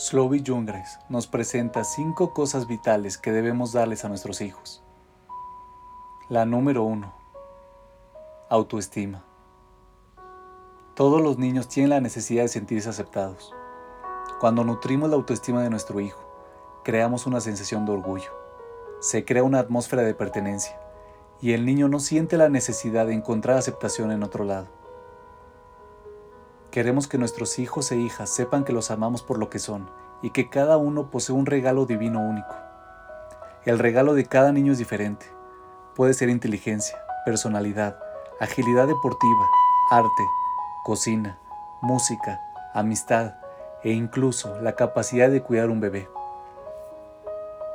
Slovi Jungres nos presenta cinco cosas vitales que debemos darles a nuestros hijos. La número uno. Autoestima. Todos los niños tienen la necesidad de sentirse aceptados. Cuando nutrimos la autoestima de nuestro hijo, creamos una sensación de orgullo. Se crea una atmósfera de pertenencia y el niño no siente la necesidad de encontrar aceptación en otro lado. Queremos que nuestros hijos e hijas sepan que los amamos por lo que son y que cada uno posee un regalo divino único. El regalo de cada niño es diferente. Puede ser inteligencia, personalidad, agilidad deportiva, arte, cocina, música, amistad e incluso la capacidad de cuidar un bebé.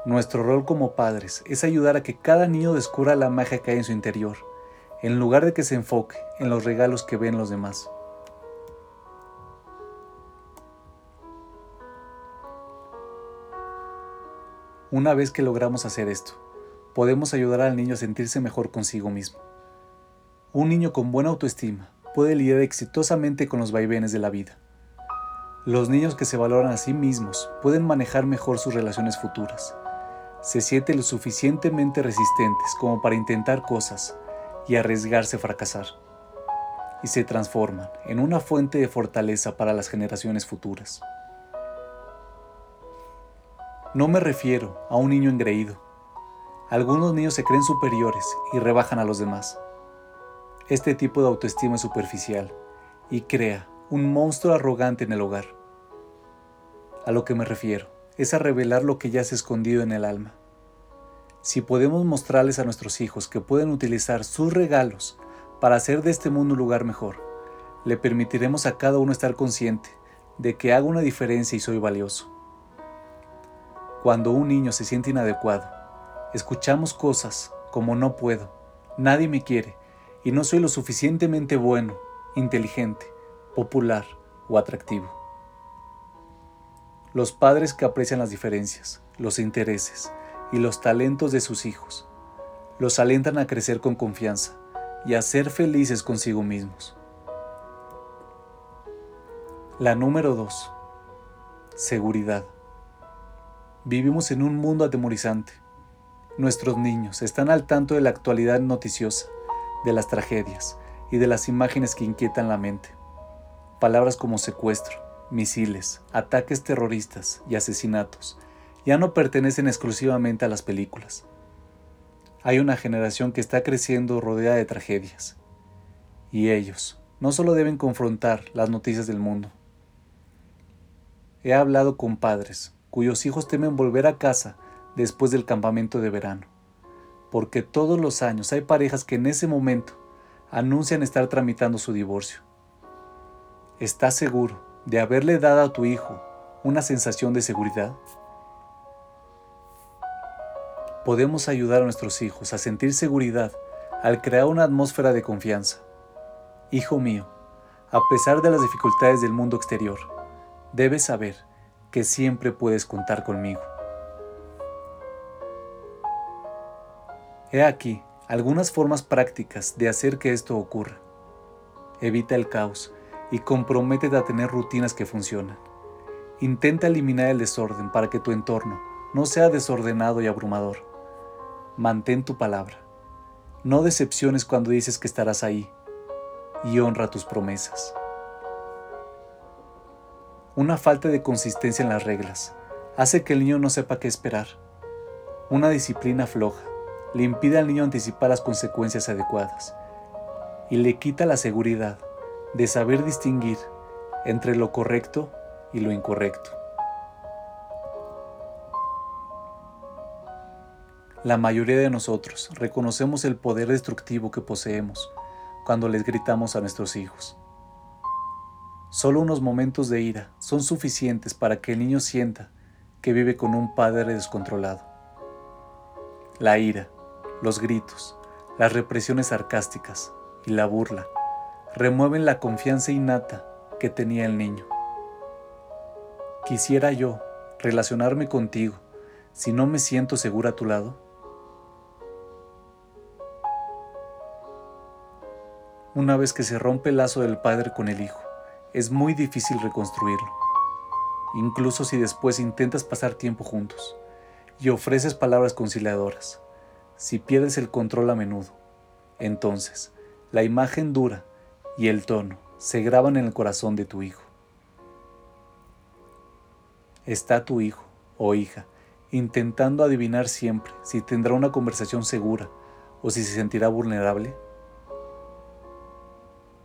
Nuestro rol como padres es ayudar a que cada niño descubra la magia que hay en su interior, en lugar de que se enfoque en los regalos que ven los demás. Una vez que logramos hacer esto, podemos ayudar al niño a sentirse mejor consigo mismo. Un niño con buena autoestima puede lidiar exitosamente con los vaivenes de la vida. Los niños que se valoran a sí mismos pueden manejar mejor sus relaciones futuras. Se sienten lo suficientemente resistentes como para intentar cosas y arriesgarse a fracasar. Y se transforman en una fuente de fortaleza para las generaciones futuras. No me refiero a un niño engreído. Algunos niños se creen superiores y rebajan a los demás. Este tipo de autoestima es superficial y crea un monstruo arrogante en el hogar. A lo que me refiero es a revelar lo que ya se escondido en el alma. Si podemos mostrarles a nuestros hijos que pueden utilizar sus regalos para hacer de este mundo un lugar mejor, le permitiremos a cada uno estar consciente de que hago una diferencia y soy valioso. Cuando un niño se siente inadecuado, escuchamos cosas como no puedo, nadie me quiere y no soy lo suficientemente bueno, inteligente, popular o atractivo. Los padres que aprecian las diferencias, los intereses y los talentos de sus hijos, los alentan a crecer con confianza y a ser felices consigo mismos. La número 2. Seguridad. Vivimos en un mundo atemorizante. Nuestros niños están al tanto de la actualidad noticiosa, de las tragedias y de las imágenes que inquietan la mente. Palabras como secuestro, misiles, ataques terroristas y asesinatos ya no pertenecen exclusivamente a las películas. Hay una generación que está creciendo rodeada de tragedias. Y ellos no solo deben confrontar las noticias del mundo. He hablado con padres, cuyos hijos temen volver a casa después del campamento de verano, porque todos los años hay parejas que en ese momento anuncian estar tramitando su divorcio. ¿Estás seguro de haberle dado a tu hijo una sensación de seguridad? Podemos ayudar a nuestros hijos a sentir seguridad al crear una atmósfera de confianza. Hijo mío, a pesar de las dificultades del mundo exterior, debes saber que siempre puedes contar conmigo. He aquí algunas formas prácticas de hacer que esto ocurra. Evita el caos y comprométete a tener rutinas que funcionan. Intenta eliminar el desorden para que tu entorno no sea desordenado y abrumador. Mantén tu palabra. No decepciones cuando dices que estarás ahí y honra tus promesas. Una falta de consistencia en las reglas hace que el niño no sepa qué esperar. Una disciplina floja le impide al niño anticipar las consecuencias adecuadas y le quita la seguridad de saber distinguir entre lo correcto y lo incorrecto. La mayoría de nosotros reconocemos el poder destructivo que poseemos cuando les gritamos a nuestros hijos. Solo unos momentos de ira son suficientes para que el niño sienta que vive con un padre descontrolado. La ira, los gritos, las represiones sarcásticas y la burla remueven la confianza innata que tenía el niño. Quisiera yo relacionarme contigo si no me siento segura a tu lado. Una vez que se rompe el lazo del padre con el hijo, es muy difícil reconstruirlo. incluso si después intentas pasar tiempo juntos, y ofreces palabras conciliadoras. Si pierdes el control a menudo, entonces la imagen dura y el tono se graban en el corazón de tu hijo. Está tu hijo o hija intentando adivinar siempre si tendrá una conversación segura o si se sentirá vulnerable.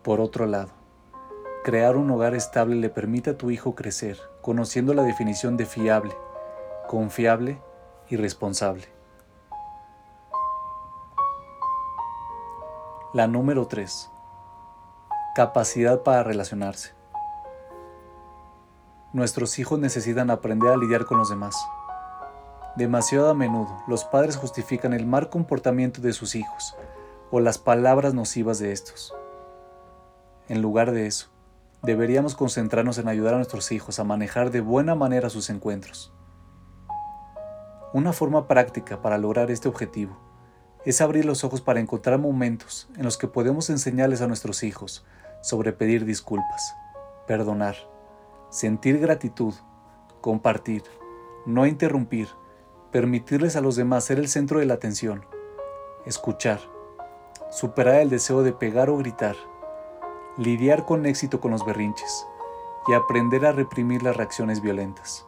Por otro lado, crear un hogar estable le permite a tu hijo crecer conociendo la definición de fiable, confiable y responsable. La número 3. Capacidad para relacionarse. Nuestros hijos necesitan aprender a lidiar con los demás. Demasiado a menudo los padres justifican el mal comportamiento de sus hijos o las palabras nocivas de estos. En lugar de eso, deberíamos concentrarnos en ayudar a nuestros hijos a manejar de buena manera sus encuentros. Una forma práctica para lograr este objetivo es abrir los ojos para encontrar momentos en los que podemos enseñarles a nuestros hijos sobre pedir disculpas, perdonar, sentir gratitud, compartir, no interrumpir, permitirles a los demás ser el centro de la atención, escuchar, superar el deseo de pegar o gritar, lidiar con éxito con los berrinches y aprender a reprimir las reacciones violentas.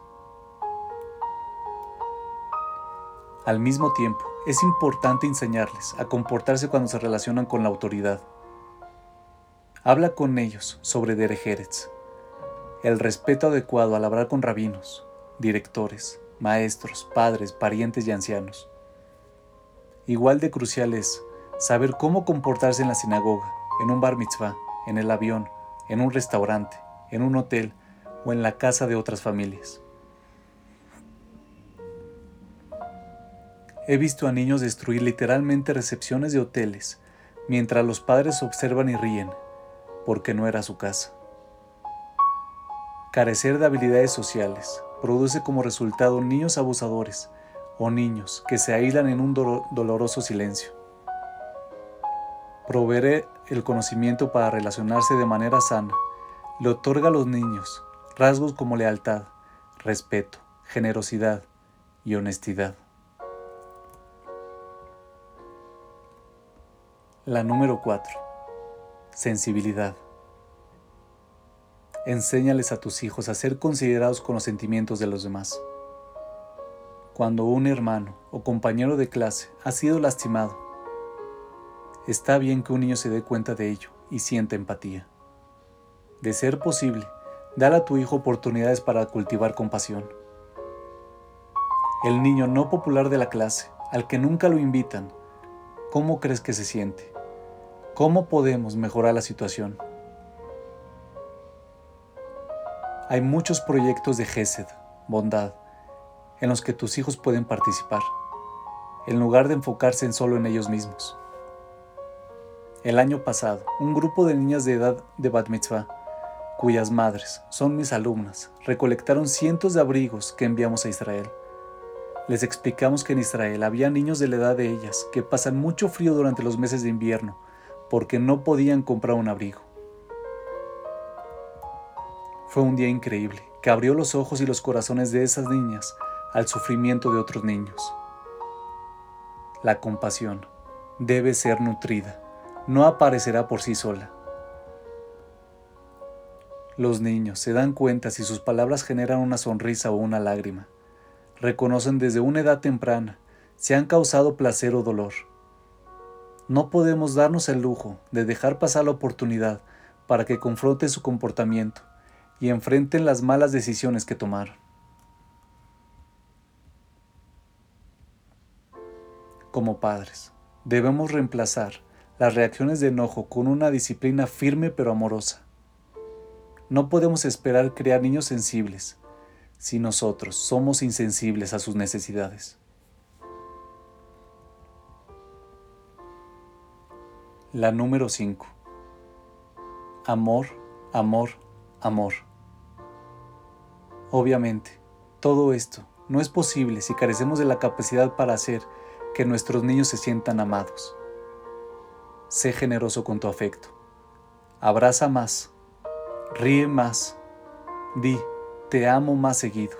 Al mismo tiempo, es importante enseñarles a comportarse cuando se relacionan con la autoridad. Habla con ellos sobre Derejerez, el respeto adecuado al hablar con rabinos, directores, maestros, padres, parientes y ancianos. Igual de crucial es saber cómo comportarse en la sinagoga, en un bar mitzvah, en el avión, en un restaurante, en un hotel o en la casa de otras familias. He visto a niños destruir literalmente recepciones de hoteles mientras los padres observan y ríen, porque no era su casa. Carecer de habilidades sociales produce como resultado niños abusadores o niños que se aíslan en un doloroso silencio. Proveer el conocimiento para relacionarse de manera sana le otorga a los niños rasgos como lealtad, respeto, generosidad y honestidad. La número 4. Sensibilidad. Enséñales a tus hijos a ser considerados con los sentimientos de los demás. Cuando un hermano o compañero de clase ha sido lastimado, está bien que un niño se dé cuenta de ello y sienta empatía. De ser posible, dar a tu hijo oportunidades para cultivar compasión. El niño no popular de la clase, al que nunca lo invitan, ¿cómo crees que se siente? ¿Cómo podemos mejorar la situación? Hay muchos proyectos de GESED, bondad, en los que tus hijos pueden participar, en lugar de enfocarse en solo en ellos mismos. El año pasado, un grupo de niñas de edad de Bat Mitzvah, cuyas madres son mis alumnas, recolectaron cientos de abrigos que enviamos a Israel. Les explicamos que en Israel había niños de la edad de ellas que pasan mucho frío durante los meses de invierno porque no podían comprar un abrigo. Fue un día increíble que abrió los ojos y los corazones de esas niñas al sufrimiento de otros niños. La compasión debe ser nutrida, no aparecerá por sí sola. Los niños se dan cuenta si sus palabras generan una sonrisa o una lágrima. Reconocen desde una edad temprana si han causado placer o dolor. No podemos darnos el lujo de dejar pasar la oportunidad para que confronten su comportamiento y enfrenten las malas decisiones que tomaron. Como padres, debemos reemplazar las reacciones de enojo con una disciplina firme pero amorosa. No podemos esperar crear niños sensibles si nosotros somos insensibles a sus necesidades. La número 5. Amor, amor, amor. Obviamente, todo esto no es posible si carecemos de la capacidad para hacer que nuestros niños se sientan amados. Sé generoso con tu afecto. Abraza más. Ríe más. Di, te amo más seguido.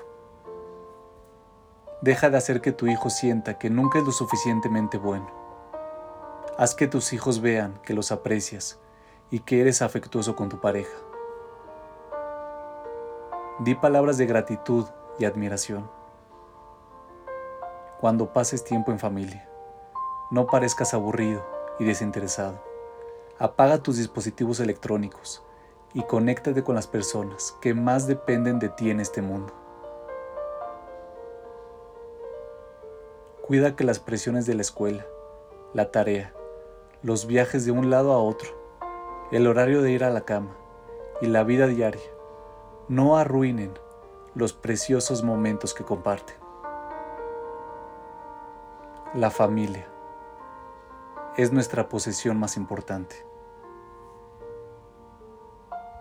Deja de hacer que tu hijo sienta que nunca es lo suficientemente bueno. Haz que tus hijos vean que los aprecias y que eres afectuoso con tu pareja. Di palabras de gratitud y admiración. Cuando pases tiempo en familia, no parezcas aburrido y desinteresado. Apaga tus dispositivos electrónicos y conéctate con las personas que más dependen de ti en este mundo. Cuida que las presiones de la escuela, la tarea, los viajes de un lado a otro, el horario de ir a la cama y la vida diaria no arruinen los preciosos momentos que comparten. La familia es nuestra posesión más importante.